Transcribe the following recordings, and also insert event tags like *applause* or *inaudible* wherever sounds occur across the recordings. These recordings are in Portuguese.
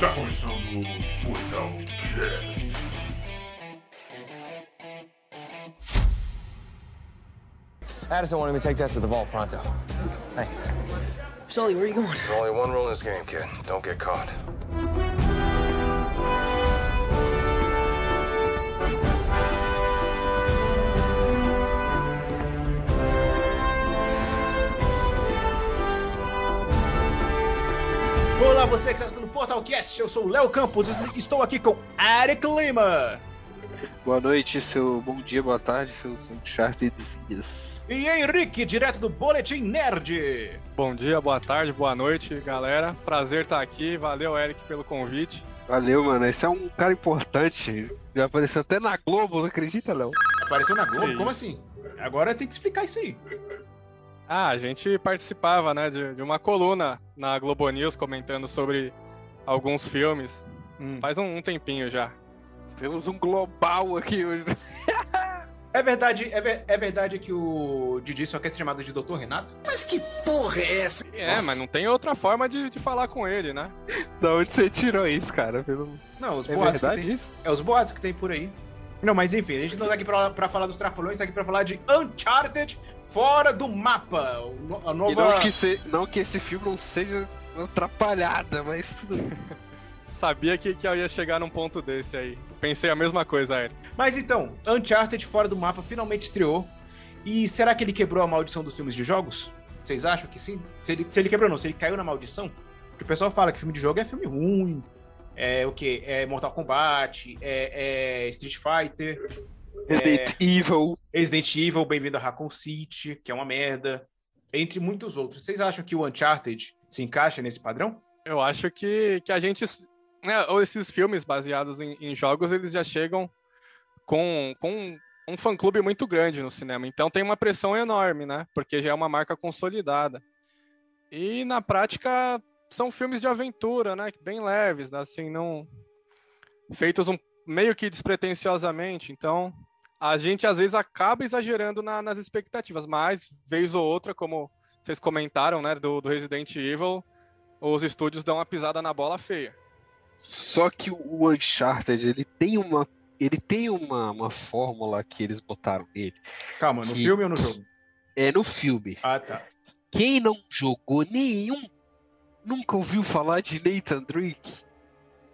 Está começando o Portal Cast. Addison wanted me to take that to the vault pronto. Thanks. Sully, where are you going? There's only one rule in this game, kid. Don't get caught. Olá, você que está no Portalcast, eu sou o Léo Campos e estou aqui com Eric Lima Boa noite, seu bom dia, boa tarde, seus Uncharted dias. e Henrique, direto do Boletim Nerd. Bom dia, boa tarde, boa noite, galera. Prazer estar aqui. Valeu, Eric, pelo convite. Valeu, mano. Esse é um cara importante. Já apareceu até na Globo, não acredita, Léo? Apareceu na Globo? Como assim? Agora tem que explicar isso aí. Ah, a gente participava, né, de, de uma coluna na Globo News comentando sobre alguns filmes. Hum. Faz um, um tempinho já. Temos um global aqui hoje. *laughs* É verdade, é, ver- é verdade que o Didi só quer ser chamado de Dr. Renato? É, Nossa. mas não tem outra forma de, de falar com ele, né? Da onde você tirou isso, cara? Pelo... Não, os É boatos que verdade tem. isso? É os boatos que tem por aí. Não, mas enfim, a gente não tá aqui pra, pra falar dos trapalhões, tá aqui pra falar de Uncharted fora do mapa. A E nova. não que, se... não que esse filme não seja uma atrapalhada, mas tudo bem. *laughs* Sabia que, que eu ia chegar num ponto desse aí. Pensei a mesma coisa, Eric. Mas então, Uncharted fora do mapa finalmente estreou. E será que ele quebrou a maldição dos filmes de jogos? Vocês acham que sim? Se ele, se ele quebrou, não, se ele caiu na maldição? Porque o pessoal fala que filme de jogo é filme ruim. É o quê? É Mortal Kombat, é, é Street Fighter, Resident Evil. Resident Evil, Bem-vindo a Raccoon City, que é uma merda. Entre muitos outros. Vocês acham que o Uncharted se encaixa nesse padrão? Eu acho que, que a gente. né, ou esses filmes baseados em, em jogos, eles já chegam com, com um fã-clube muito grande no cinema. Então tem uma pressão enorme, né? Porque já é uma marca consolidada. E na prática são filmes de aventura, né? Bem leves, né? assim, não. Feitos um, meio que despretensiosamente. Então a gente às vezes acaba exagerando na- nas expectativas, mas vez ou outra, como vocês comentaram, né? Do, do Resident Evil os estúdios dão uma pisada na bola feia. Só que o Uncharted, ele tem uma. Ele tem uma, uma fórmula que eles botaram nele. Calma, no Que- filme ou no jogo? É no filme. Ah, tá. Quem não jogou nenhum, nunca ouviu falar de Nathan Drake,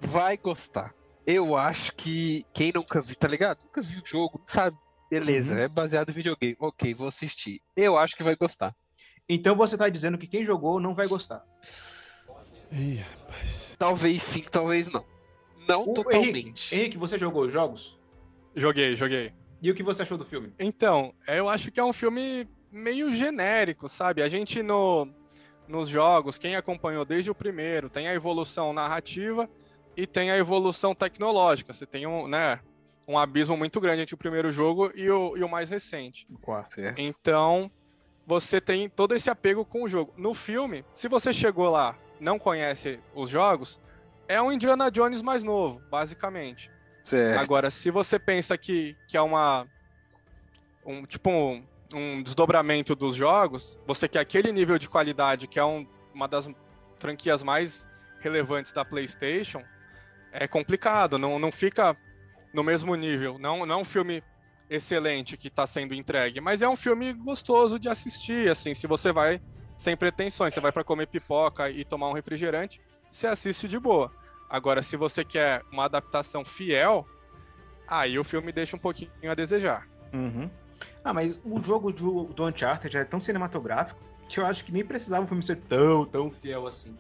vai gostar. Eu acho que quem nunca viu, tá ligado? Nunca viu o jogo, não sabe. Beleza, Uhum. é baseado em videogame. Ok, vou assistir. Eu acho que vai gostar. Então você tá dizendo que quem jogou não vai gostar. Talvez sim, talvez não. Não O Henrique, totalmente. Henrique, você jogou os jogos? Joguei, joguei. E o que você achou do filme? Então, eu acho que é um filme meio genérico, sabe? A gente no, nos jogos, quem acompanhou desde o primeiro, tem a evolução narrativa e tem a evolução tecnológica. Você tem um, né, um abismo muito grande entre o primeiro jogo e o, e o mais recente. Quarto. Certo. Então, você tem todo esse apego com o jogo. No filme, se você chegou lá, não conhece os jogos, é um Indiana Jones mais novo, basicamente. certo. Agora, se você pensa que, que é uma. Um, tipo um, um desdobramento dos jogos, você quer aquele nível de qualidade que é um- uma das franquias mais relevantes da PlayStation, é complicado, não, não fica no mesmo nível. Não, não é um filme excelente que está sendo entregue, mas é um filme gostoso de assistir, assim, se você vai sem pretensões, você vai para comer pipoca e tomar um refrigerante, você assiste de boa. Agora, se você quer uma adaptação fiel, aí o filme deixa um pouquinho a desejar. Uhum. Ah, mas o jogo do, do Uncharted já é tão cinematográfico que eu acho que nem precisava o filme ser tão, tão fiel assim.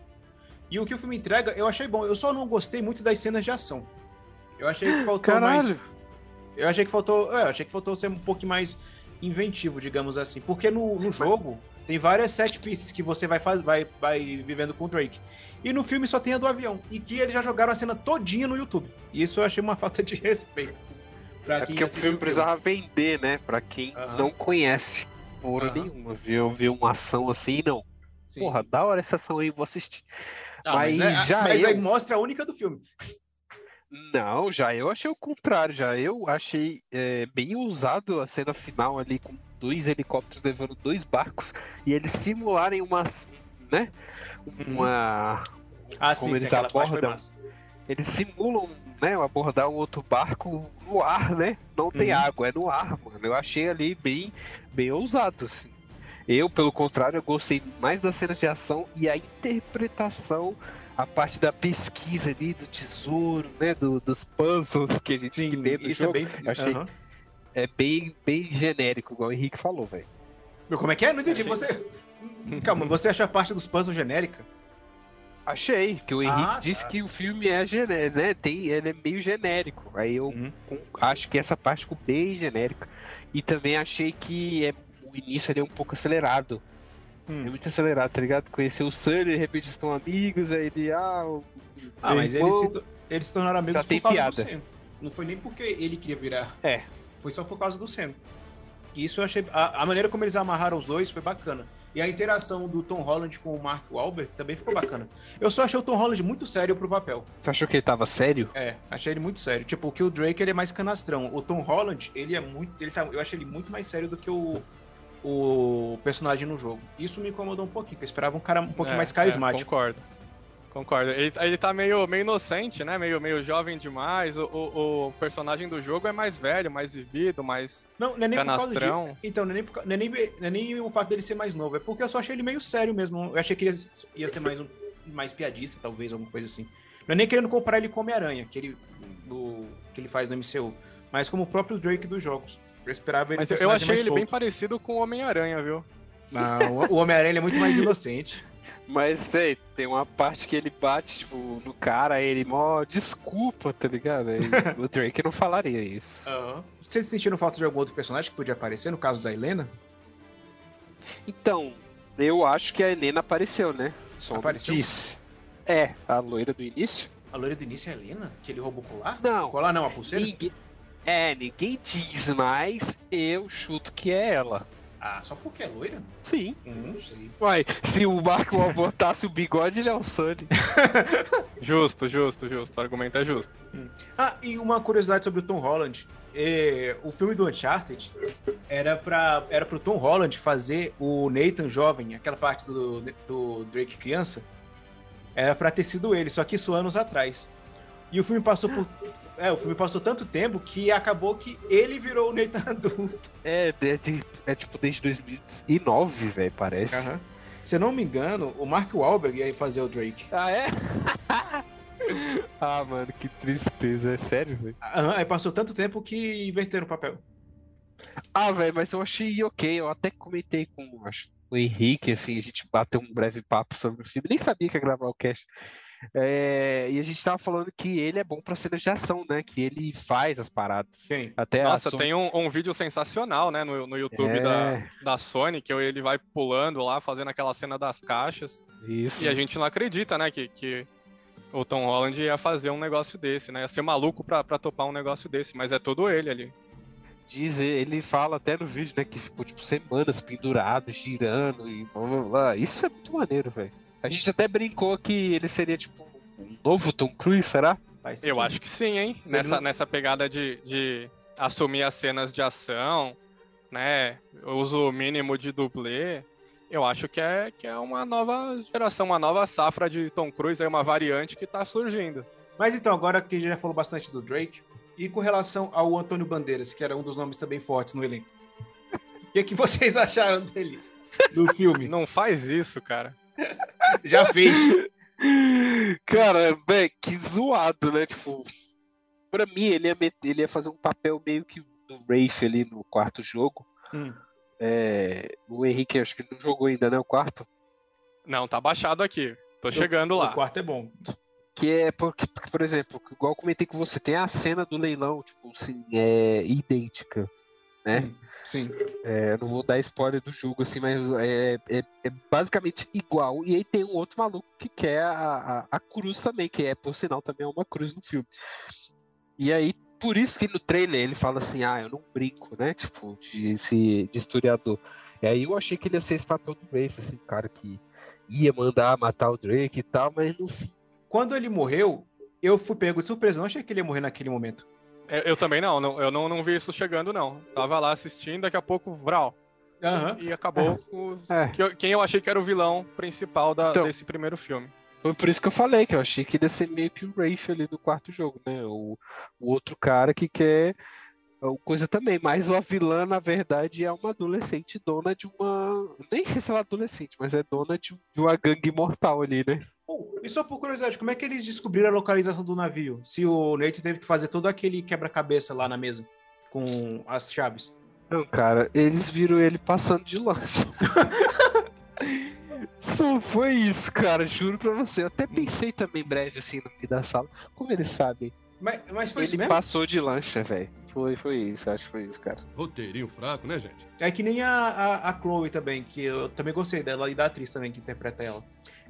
E o que o filme entrega, eu achei bom. Eu só não gostei muito das cenas de ação. Eu achei que faltou mais. Caralho. Eu achei que faltou. É, eu achei que faltou ser um pouco mais inventivo, digamos assim. Porque no, no jogo tem várias set pieces que você vai, faz, vai, vai vivendo com o Drake. E no filme só tem a do avião. E que eles já jogaram a cena todinha no YouTube. E isso eu achei uma *laughs* falta de respeito. Pra É porque o filme precisava vender, né? Pra quem não conhece. Porra Aham. nenhuma. Viu, viu uma ação assim, não. Sim. Porra, da hora essa ação aí, vou assistir. Ah, mas né, já mas eu- aí mostra a única do filme. Não, já eu achei o contrário, já eu achei é, bem usado a cena final ali com dois helicópteros levando dois barcos e eles simularem uma, né, Uhum. uma, Ah, Como sim, sim, eles abordam. Eles simulam, né, abordar um outro barco no ar, né? Não tem Uhum. água, é no ar, mano. Eu achei ali bem, bem ousado, assim. Eu, pelo contrário, eu gostei mais das cenas de ação e a interpretação, a parte da pesquisa ali, do tesouro, né? do- dos puzzles que a gente Sim, que tem no isso jogo. é bem. Achei Aham. é bem, bem genérico, igual o Henrique falou, velho. Meu, Como é que é? Não entendi. Você. *laughs* Calma, você acha a parte dos puzzles genérica? Achei, que o Henrique Ah, disse tá. que o filme é genérico, né? Tem, ele é meio genérico. Aí eu Uhum. acho que essa parte ficou bem genérica. E também achei que é, o início ali é um pouco acelerado. Hum. É muito acelerado, tá ligado? Conhecer o Sunny, de repente estão amigos, aí ele, ah, o Ah, mas eles se, eles se tornaram amigos Já por tem causa piada. do Sam. Não foi nem porque ele queria virar. É. Foi só por causa do Sam. Isso eu achei. A, a maneira como eles amarraram os dois foi bacana. E a interação do Tom Holland com o Mark Wahlberg também ficou bacana. Eu só achei o Tom Holland muito sério pro papel. Você achou que ele tava sério? É, achei ele muito sério. Tipo, que o Drake ele é mais canastrão. O Tom Holland, ele é muito. Ele tá, eu achei ele muito mais sério do que o, o personagem no jogo. Isso me incomodou um pouquinho, porque eu esperava um cara um pouquinho É, mais é, carismático. concordo. Concordo. Ele, ele tá meio, meio inocente, né? Meio, meio jovem demais. O, o, o personagem do jogo é mais velho, mais vivido, mais. Não, não é nem por causa Canastrão. disso. Então, não é, nem por não, é nem, não é nem o fato dele ser mais novo, é porque eu só achei ele meio sério mesmo. Eu achei que ele ia, ser mais, um, mais piadista, talvez, alguma coisa assim. Não é nem querendo comparar ele com Homem-Aranha, que ele, do, que ele faz no MCU, mas como o próprio Drake dos jogos. Eu esperava ele Mas eu, achei ele bem solto. parecido com o Homem-Aranha, viu? Não, o Homem-Aranha é muito mais inocente. Mas, véi, tem uma parte que ele bate, tipo, no cara, aí ele, mó, desculpa, tá ligado? Aí, *laughs* o Drake não falaria isso. Vocês sentiram falta de algum outro personagem que podia aparecer, no caso da Helena? Então, eu acho que a Helena apareceu, né? Só Apareceu? disse. É, a loira do início? A loira do início é a Helena? Que ele roubou colar? Não. Colar não, a pulseira? Ninguém... É, ninguém diz, mas eu chuto que é ela. Ah, só porque é loira? Sim. Hum, Não sei. Uai, se o Marco botasse o bigode, ele é o Sunny. *laughs* Justo, justo, justo. O argumento é justo. Ah, e uma curiosidade sobre o Tom Holland. É, o filme do Uncharted era para era pro Tom Holland fazer o Nathan jovem, aquela parte do, do Drake criança. Era pra ter sido ele, só que isso anos atrás. E o filme passou por. É, o filme passou tanto tempo que acabou que ele virou o Nathan *laughs* adulto. É, é, é tipo desde 2009, velho, parece. Aham. Se eu não me engano, o Mark Wahlberg ia fazer o Drake. Ah, é? *laughs* ah, mano, que tristeza, é sério, velho. Aham, aí passou tanto tempo que inverteram o papel. Ah, velho, mas eu achei ok. Eu até comentei com acho, o Henrique, assim, a gente bateu um breve papo sobre o filme. Nem sabia que ia gravar o cast. É, e a gente tava falando que ele é bom pra cenas de ação, né? Que ele faz as paradas. Sim. Até Nossa, Sony- tem um, um vídeo sensacional, né, no, no YouTube É. da, da Sony, que ele vai pulando lá, fazendo aquela cena das caixas. Isso. E a gente não acredita, né, que, que o Tom Holland ia fazer um negócio desse, né? Ia ser maluco pra, pra topar um negócio desse, mas é todo ele ali. Diz, ele fala até no vídeo, né? Que ficou tipo semanas pendurado, girando e blá blá blá. Isso é muito maneiro, velho. A gente até brincou que ele seria tipo um novo Tom Cruise, será? Eu acho que sim, hein? Nessa, não- nessa pegada de, de assumir as cenas de ação, né? Uso mínimo de dublê. Eu acho que é, que é uma nova geração, uma nova safra de Tom Cruise, aí uma variante que tá surgindo. Mas então, agora que a gente já falou bastante do Drake, e com relação ao Antônio Bandeiras, que era um dos nomes também fortes no elenco. *laughs* O que, que vocês acharam dele no filme? Não faz isso, cara. *laughs* Já fez. Cara, velho, que zoado, né? Tipo, pra mim, ele ia, meter- ele ia fazer um papel meio que do Rafe ali no quarto jogo. Hum. É, o Henrique acho que não jogou ainda, né? O quarto. Não, tá baixado aqui. Tô chegando O lá. quarto é bom. Que é porque, porque, por exemplo, igual eu comentei com você, tem a cena do leilão, tipo assim, é idêntica. Né? Sim. É, eu não vou dar spoiler do jogo, assim, mas é, é, é basicamente igual. E aí tem um outro maluco que quer a, a, a cruz também, que é, por sinal, também é uma cruz no filme. E aí, por isso que no trailer ele fala assim, ah, eu não brinco, né? Tipo, de, esse, de historiador. E aí eu achei que ele ia ser esse papel do Rafe, assim, o cara que ia mandar matar o Drake e tal, mas no fim. Quando ele morreu, eu fui pego de surpresa. Não achei que ele ia morrer naquele momento. Eu, eu também não, não- eu não, não vi isso chegando, não. Tava lá assistindo, daqui a pouco, vral. Aham. E acabou o- É. que eu- quem eu achei que era o vilão principal da- Então. desse primeiro filme. Foi por isso que eu falei, que eu achei que ele ia ser meio que o Rafe ali do quarto jogo, né? O, o outro cara que quer coisa também, mas a vilã, na verdade, é uma adolescente dona de uma. Nem sei se ela é adolescente, mas é dona de, de uma gangue mortal ali, né? Bom, e só por curiosidade, como é que eles descobriram a localização do navio? Se o Nate teve que fazer todo aquele quebra-cabeça lá na mesa com as chaves. Não, cara, eles viram ele passando de lancha. *laughs* Só foi isso, cara, juro pra você. Eu até pensei também breve assim no meio da sala. Como eles sabem? Mas, mas foi isso Ele mesmo? passou de lancha, velho. Foi, foi isso, acho que foi isso, cara. Roteirinho fraco, né, gente? É que nem a, a, a Chloe também, que eu também gostei dela e da atriz também que interpreta ela.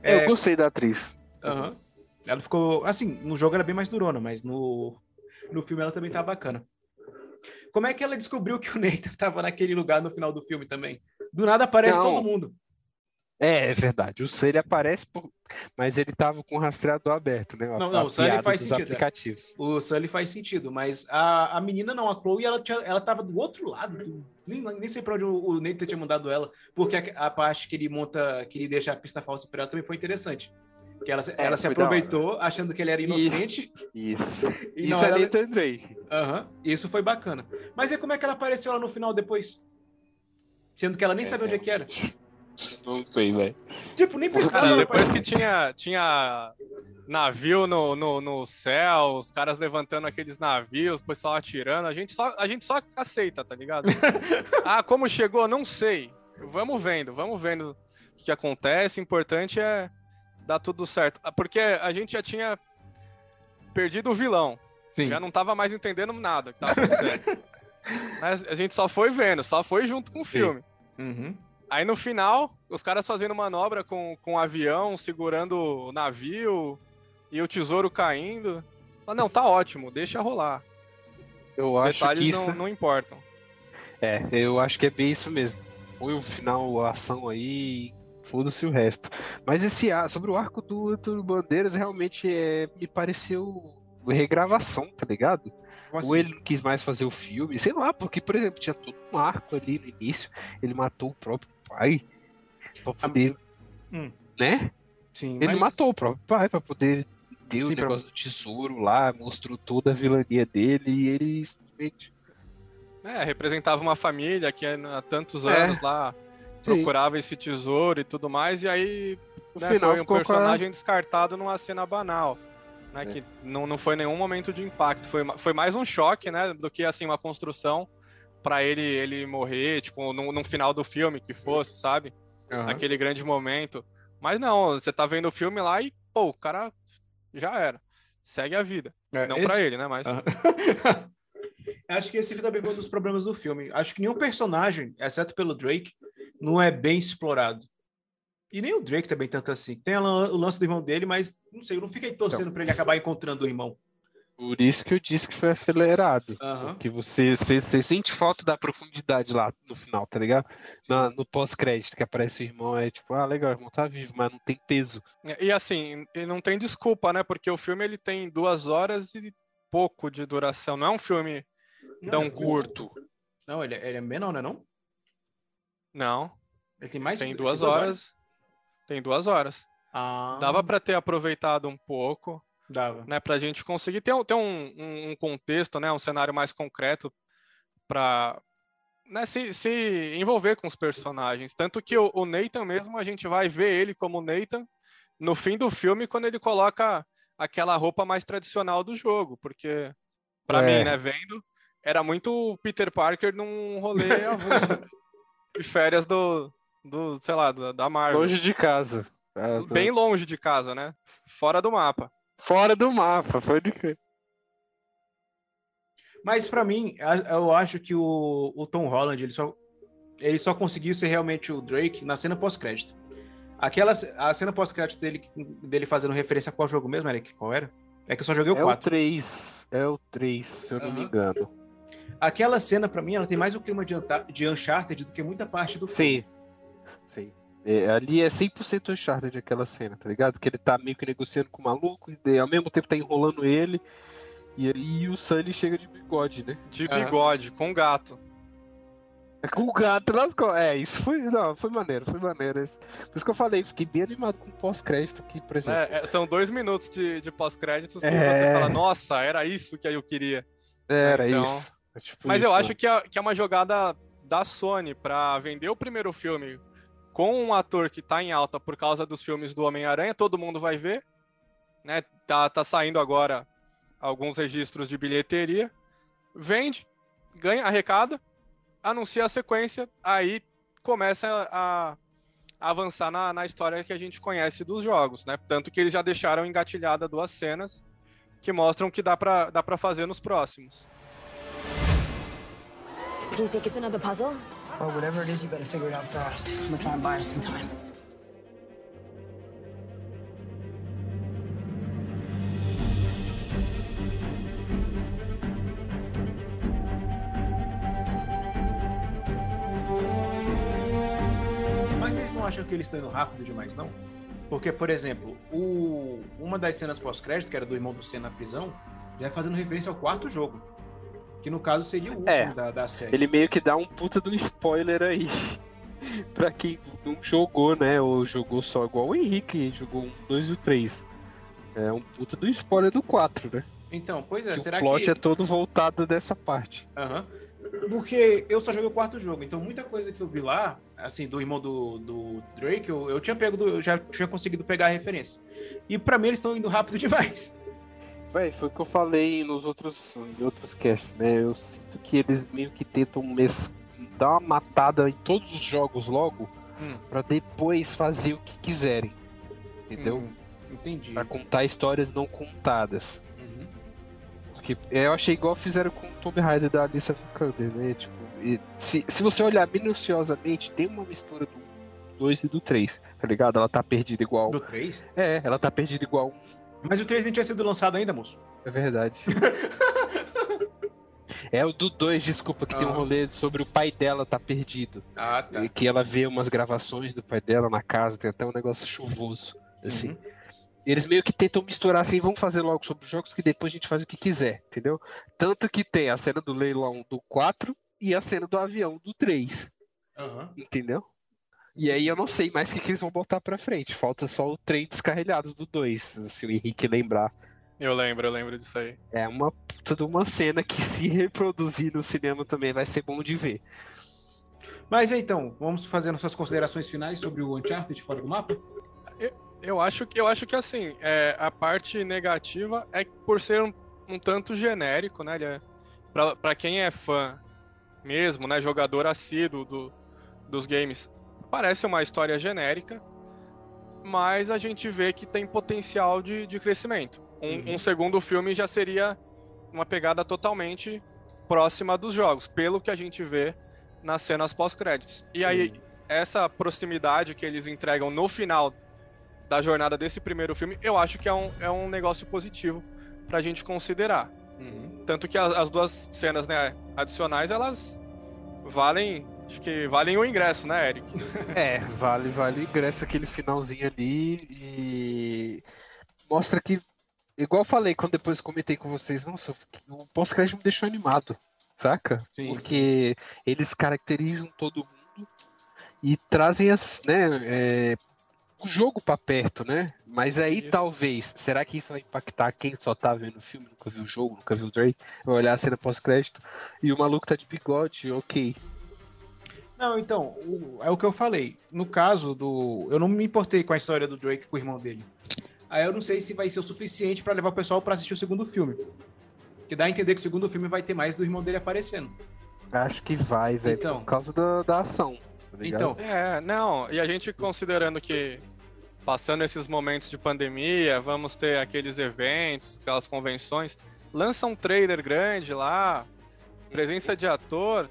É, É, Eu gostei da atriz. aham. Ela ficou. Assim, no jogo ela é bem mais durona, mas no, no filme ela também tá bacana. Como é que ela descobriu que o Nathan tava naquele lugar no final do filme também? Do nada aparece Não. todo mundo. É, é verdade. O ele aparece, por... mas ele tava com o rastreador aberto, né? A- Não, o piada faz sentido, é. aplicativos. O Sully faz sentido, mas a, a menina não, a Chloe, ela, tinha, ela tava do outro lado. do- nem, nem sei pra onde o, o Nathan tinha mandado ela, porque a, a parte que ele monta, que ele deixa a pista falsa pra ela também foi interessante. Que ela, se- ela se É, aproveitou achando que ele era inocente. Isso. *laughs* E Isso é ela- Nathan Drake. Aham, isso foi bacana. Mas e como é que ela apareceu lá no final depois? Sendo que ela nem sabia onde é que era. Não sei, velho. Tipo, nem precisava Cara, depois que tinha, tinha navio no, no, no céu, os caras levantando aqueles navios, o pessoal atirando, a gente só, a gente só aceita, tá ligado? *laughs* ah, como chegou? Não sei. Vamos vendo, vamos vendo o que acontece. O importante é dar tudo certo. Ah, Porque a gente já tinha perdido o vilão. Sim. Já não tava mais entendendo nada que tava acontecendo. *laughs* Mas a gente só foi vendo, só foi junto com o filme. Uhum. Aí no final, os caras fazendo manobra com, com o avião, segurando o navio e o tesouro caindo. Ah, não, tá ótimo, deixa rolar. Eu acho que Detalhes isso. não, não importam. É, eu acho que é bem isso mesmo. Foi o final, a ação aí, foda-se o resto. Mas esse sobre o arco do Antônio Bandeiras, realmente é, me pareceu regravação, tá ligado? Como Ou assim? ele não quis mais fazer o filme, sei lá, porque, por exemplo, tinha todo um arco ali no início, ele matou o próprio pai pra poder, Hum. né? Sim, Ele mas- matou o próprio pai pra poder ter o Sim, pra- negócio do tesouro lá, mostrou toda a vilania dele e ele simplesmente É, representava uma família que há tantos É. anos lá procurava esse tesouro e tudo mais, e aí no né, final foi um a- personagem descartado numa cena banal. Né, É. Que não, não foi nenhum momento de impacto. Foi, foi mais um choque, né? Do que assim, uma construção pra ele ele morrer, tipo, no, no final do filme que fosse, sabe? Aham. Aquele grande momento. Mas não, você tá vendo o filme lá e, pô, o cara já era. Segue a vida. É, não esse- pra ele, né? Mas. Aham. *laughs* Acho que esse também foi um dos problemas do filme. Acho que nenhum personagem, exceto pelo Drake, não é bem explorado. E nem o Drake também tanto assim. Tem o lance do irmão dele, mas não sei, eu não fiquei torcendo pra ele acabar encontrando o irmão. Por isso que eu disse que foi acelerado. Aham. Que você, você, você sente falta da profundidade lá no final, tá ligado? Na- no pós-crédito, que aparece o irmão, é tipo, ah, legal, o irmão tá vivo, mas não tem peso. E assim, e não tem desculpa, né? Porque o filme ele tem duas horas e pouco de duração. Não é um filme tão Não, curto. Não, ele, ele é menor, não é não? Não. Ele tem mais de- Tem tem duas horas. Tem duas horas. Ah, Dava pra ter aproveitado um pouco. Dava. né, para a gente conseguir ter, um- ter um, um- um contexto, né, um cenário mais concreto para né, se, se envolver com os personagens. Tanto que o, o Nathan mesmo, a gente vai ver ele como Nathan no fim do filme, quando ele coloca aquela roupa mais tradicional do jogo, porque para É. mim, né, vendo, era muito o Peter Parker num rolê *laughs* avulso de férias do, do sei lá, da, Marvel. Longe de casa. Ah. Bem longe de casa, né? Fora do mapa. Fora do mapa, pode crer. Mas pra mim, eu acho que o, o Tom Holland, ele só, ele só conseguiu ser realmente o Drake na cena pós-crédito. Aquela a cena pós-crédito dele, dele fazendo referência a qual jogo mesmo, Eric? Qual era? É que eu só joguei o É o 4. 3. É o 3, se eu não me engano. Aquela cena, pra mim, ela tem mais o clima de, de Uncharted do que muita parte do filme. Sim. Sim. É, ali é 100% Uncharted aquela cena, tá ligado? Que ele tá meio que negociando com o maluco, e ao mesmo tempo tá enrolando ele. E aí o Sully chega de bigode, né? De bigode, com gato. Com o gato nas costas. É, isso foi. Não, foi maneiro, foi maneiro. Isso. Por isso que eu falei, fiquei bem animado com o pós-crédito aqui, por exemplo. É, é, são dois minutos de, de pós-créditos que É. você fala, nossa, era isso que eu queria. Era então- isso. É tipo Mas isso, eu né? acho que é, que é uma jogada da Sony pra vender o primeiro filme com um ator que tá em alta por causa dos filmes do Homem-Aranha, todo mundo vai ver. Né? Tá, tá saindo agora alguns registros de bilheteria. Vende, ganha, arrecada, anuncia a sequência, aí começa a, avançar na, na história que a gente conhece dos jogos, né? Tanto que eles já deixaram engatilhada duas cenas que mostram que dá pra, dá fazer nos próximos. Do you think it's another puzzle? Well, whatever it is, you better figure it out fast. I'm gonna try and buy us some time. Mas vocês não acham que eles estão indo rápido demais, não? Porque, por exemplo, o... uma das cenas pós-crédito, que era do irmão do Senna na prisão, já é fazendo referência ao quarto jogo. Que no caso seria o último É. da, da série. Ele meio que dá um puta do spoiler aí. *laughs* pra quem não jogou, né? Ou jogou só igual o Henrique, jogou um, dois e o três. É um puta do spoiler do 4, né? Então, pois é, Que será o plot que. é todo voltado dessa parte. Aham. Porque eu só joguei o quarto jogo, então muita coisa que eu vi lá, assim, do irmão do, do Drake, eu, eu tinha pego, do- eu já tinha conseguido pegar a referência. E pra mim eles estão indo rápido *laughs* demais. Véi, foi o que eu falei nos outros, em outros casts, né? Eu sinto que eles meio que tentam mes- dar uma matada em todos os jogos logo, Hum. pra depois fazer o que quiserem. Entendeu? Hum, entendi. Pra contar histórias não contadas. Uhum. Porque eu achei igual fizeram com o Tomb Raider da Alicia Vikander, né? Tipo, e se, se você olhar minuciosamente, tem uma mistura do 2 e do 3, tá ligado? Ela tá perdida igual. Do 3? É, ela tá perdida igual. um, Mas o 3 nem tinha sido lançado ainda, moço. É verdade. *laughs* é o do 2, desculpa, que tem um Ah. rolê sobre o pai dela tá perdido. Ah, tá. E que ela vê umas gravações do pai dela na casa, tem até um negócio chuvoso. Assim. Uhum. Eles meio que tentam misturar assim, vamos fazer logo sobre os jogos que depois a gente faz o que quiser, entendeu? Tanto que tem a cena do leilão do 4 e a cena do avião do 3, Aham. entendeu? E aí eu não sei mais o que, que eles vão botar pra frente. Falta só o trem descarrilhados do 2, se o Henrique lembrar. Eu lembro, eu lembro disso aí. É uma puta de uma cena que se reproduzir no cinema também vai ser bom de ver. Mas então, vamos fazer nossas considerações finais sobre o Uncharted fora do mapa? Eu acho que, eu acho que assim, é, a parte negativa é que por ser um, um tanto genérico, né? Ele é, pra, pra quem é fã mesmo, né? Jogador assíduo do, dos games, parece uma história genérica, mas a gente vê que tem potencial de, de crescimento. Um, Uhum. um segundo filme já seria uma pegada totalmente próxima dos jogos, pelo que a gente vê nas cenas pós-créditos. E aí, Sim. essa proximidade que eles entregam no final da jornada desse primeiro filme, eu acho que é um, é um negócio positivo pra gente considerar. Uhum. Tanto que as, as duas cenas né, adicionais, elas valem. Acho que valem o ingresso, né, Eric? *laughs* É, vale, vale o ingresso aquele finalzinho ali e mostra que, igual eu falei quando depois comentei com vocês, nossa, o pós-crédito me deixou animado, saca? Sim, Porque eles caracterizam todo mundo e trazem as, né, é, o jogo pra perto, né? Mas aí Isso. talvez, será que isso vai impactar quem só tá vendo o filme, nunca viu o jogo, nunca viu o Drake, vai olhar a cena pós-crédito e o maluco tá de bigode, ok. Não, então, o- é o que eu falei. No caso do. Eu não me importei com a história do Drake com o irmão dele. Aí eu não sei se vai ser o suficiente pra levar o pessoal pra assistir o segundo filme. Que dá a entender que o segundo filme vai ter mais do irmão dele aparecendo. Acho que vai, velho, Então. por causa da, da ação. tá? Então, É, não. E a gente considerando que passando esses momentos de pandemia, vamos ter aqueles eventos, aquelas convenções, lança um trailer grande lá, presença de ator,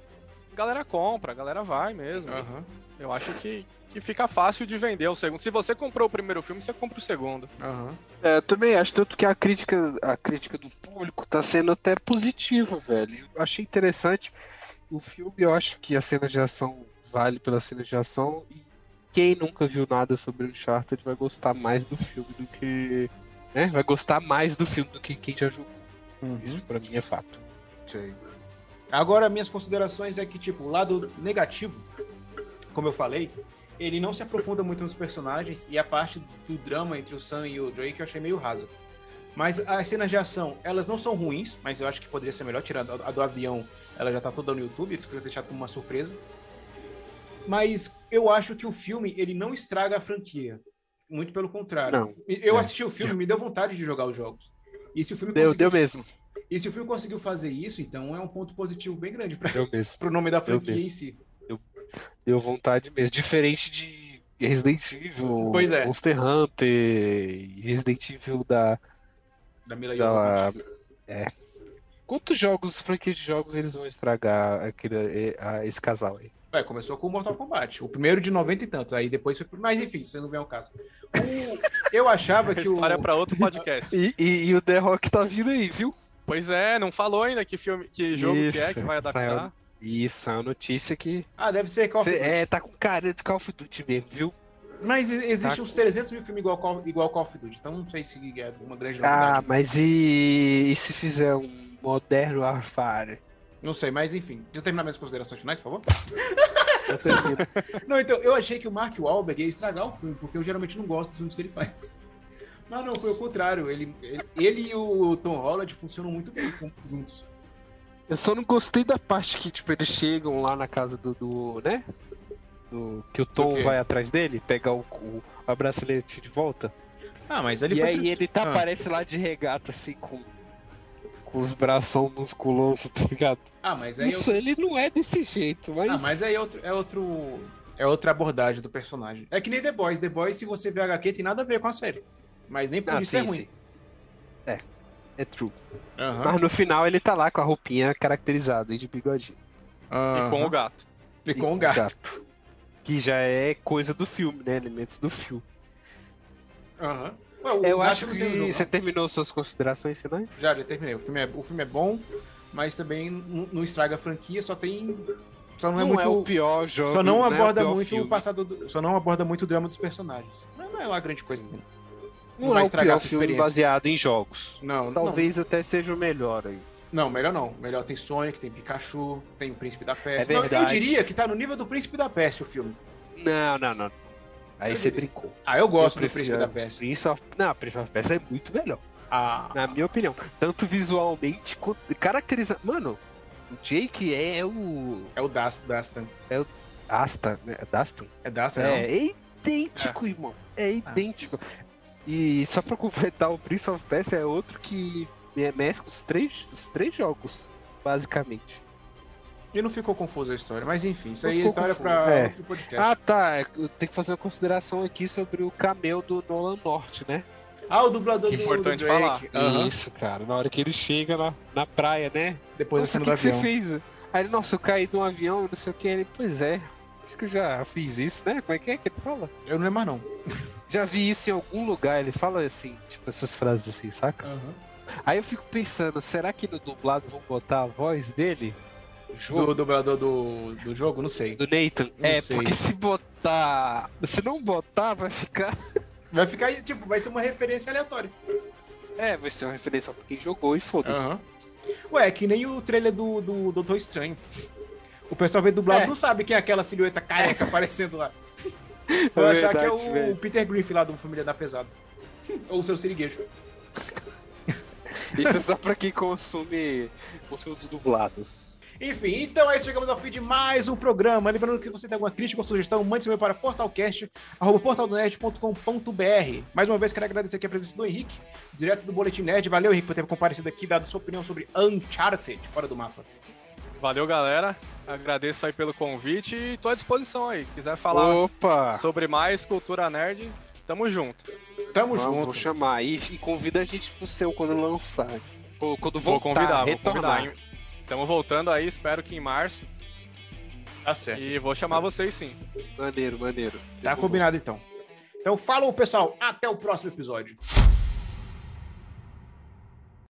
a galera compra, a galera vai mesmo. Aham, Eu acho que, que fica fácil de vender o segundo. Se você comprou o primeiro filme, você compra o segundo. aham. É, eu também acho, tanto que a crítica, a crítica do público tá sendo até positiva, velho. Eu achei interessante. O filme, eu acho que a cena de ação vale pela cena de ação. E quem nunca viu nada sobre Uncharted vai gostar mais do filme do que. Né? Vai gostar mais do filme do que quem já jogou. Uhum. Isso pra mim é fato. Sei. Agora, minhas considerações é que, tipo, o lado negativo, como eu falei, ele não se aprofunda muito nos personagens e a parte do drama entre o Sam e o Drake eu achei meio rasa. Mas as cenas de ação, elas não são ruins, mas eu acho que poderia ser melhor, tirando a do avião, ela já tá toda no YouTube, eles podiam deixar como uma surpresa. Mas eu acho que o filme, ele não estraga a franquia. Muito pelo contrário. Não. Eu É. assisti o filme, me deu vontade de jogar os jogos. E se o filme Deu, deu mesmo. E se o filme conseguiu fazer isso, então é um ponto positivo bem grande para Deu pro nome da Deu franquia em si. Deu vontade mesmo. Diferente de Resident Evil, Pois é. Monster Hunter, Resident Evil da. Da Mila da Jovovich. é. Quantos jogos, franquias de jogos, eles vão estragar aquele, eh, a- esse casal aí? É, começou com o Mortal Kombat. O primeiro de 90 e tanto. Aí depois foi. Mas enfim, isso não vem ao caso. O- Eu achava *laughs* que o. História pra outro podcast. E, e- e o The Rock tá vindo aí, viu? Pois é, não falou ainda que filme, que jogo que é Isso, que vai saiu. adaptar. Isso, é uma notícia que. Ah, deve ser Call of Cê- Duty. é, tá com cara de Call of Duty mesmo, viu? Mas existe Tá. uns 300 mil filmes igual Call, igual Call of Duty. Então não sei se é uma grande Ah, novidade. mas e, e se fizer um moderno Warfare? Não sei, mas enfim. Deixa eu terminar minhas considerações finais, por favor. Eu. *laughs* Não, então, eu achei que o Mark Wahlberg ia estragar o filme, porque eu geralmente não gosto dos filmes que ele faz. Mas não, foi o contrário. Ele, ele, ele e o Tom Holland funcionam muito bem juntos. Eu só não gostei da parte que, tipo, eles chegam lá na casa do, do né? Do, que o Tom vai atrás dele, pegar o, o, a bracelete de volta. Ah, mas ele e foi. aí ele tá, Ah. aparece lá de regata, assim, com, com os bração musculosos, *laughs* tá ligado? Ah, mas aí Isso, ele não é desse jeito, mas... Ah, mas aí é outro, é outro. É outra abordagem do personagem. É que nem The Boys. The Boys, se você ver HQ, tem nada a ver com a série. Mas nem por Ah, isso é sim, ruim. sim. É, é true. Aham. Mas no final ele tá lá com a roupinha caracterizada e de bigodinho. E com o gato. E com E o gato. Que já é coisa do filme, né? Elementos do filme. Aham. Ué, o Eu gato acho não que você não. terminou suas considerações finais? Já, já terminei. O filme é, o filme é bom, mas também não, não estraga a franquia, só tem. Só não é Não é muito. o pior jogo. só não é o aborda pior muito filme. o passado. do- só não aborda muito o drama dos personagens. Mas não é lá grande coisa também. Não, vai é o estragar pior a sua filme baseado em jogos. Não, não. Talvez até seja o melhor aí. Não, melhor não. Melhor tem Sonic, tem Pikachu, tem o Príncipe da Pérsia. É Não, eu verdade. diria que tá no nível do Príncipe da Pérsia o filme. Não, não, não. Aí Eu você diria. brincou. Ah, eu gosto Eu do Príncipe da Pérsia. Prince of... Não, Prince of Persia é muito melhor. Ah, Na minha opinião. Tanto visualmente quanto. Caracteriza. Mano, o Jake é o. é o Dast, Dastan. Asta, né? Daston? É Dastan, É, não? é idêntico, irmão. É idêntico. E só pra completar, o Prince of Persia é outro que mescla os três, os três jogos, basicamente. E não ficou confusa a história. Mas enfim, isso Não aí é história confuso, pra é. outro podcast. Ah, tá. Eu tenho que fazer uma consideração aqui sobre o cameo do Nolan Norte, né? Ah, o dublador Que do, importante do Drake. falar. Aham. Isso, cara. Na hora que ele chega na, na praia, né? Depois nossa, da o que, do que você fez? Aí ele, nossa, eu caí de um avião, não sei o que. Ele, pois é. Acho que eu já fiz isso, né? Como é que é que ele fala? Eu não lembro mais, não. Já vi isso em algum lugar. Ele fala assim, tipo, essas frases assim, saca? Aí eu fico pensando, será que no dublado vão botar a voz dele? Do dublador do, do jogo, não sei. Do Nathan? Não é, sei. porque *laughs* se botar. Se não botar, vai ficar. *laughs* Vai ficar, tipo, vai ser uma referência aleatória. É, vai ser uma referência pra quem jogou e foda-se. Aham. Ué, é que nem o trailer do, do Doutor Estranho. O pessoal vê dublado É. não sabe quem é aquela silhueta careca *laughs* aparecendo lá. *laughs* Vai achar que é verdade, o velho. Peter Griffin lá do Família da Pesada. Ou o seu siriguejo. Isso é só pra quem consome conteúdos dublados. Enfim, então é isso, chegamos ao fim de mais um programa. Lembrando que se você tem alguma crítica ou sugestão, mande seu e-mail para portalcast.portaldonerd.com.br. Mais uma vez, quero agradecer aqui a presença do Henrique, direto do Boletim Nerd. Valeu, Henrique, por ter comparecido aqui e dado sua opinião sobre Uncharted, fora do mapa. Valeu, galera. Agradeço aí pelo convite e tô à disposição aí. Quiser falar Opa! sobre mais cultura nerd, tamo junto. Tamo Vamos, junto. vou chamar e, e convida a gente pro seu quando lançar. Ou Quando Vou voltar, convidar, vou retornar. convidar. Estamos voltando aí, espero que em março. Tá certo. E vou chamar vocês sim. Maneiro, maneiro. Tá combinado então. Então, falou, pessoal. Até o próximo episódio.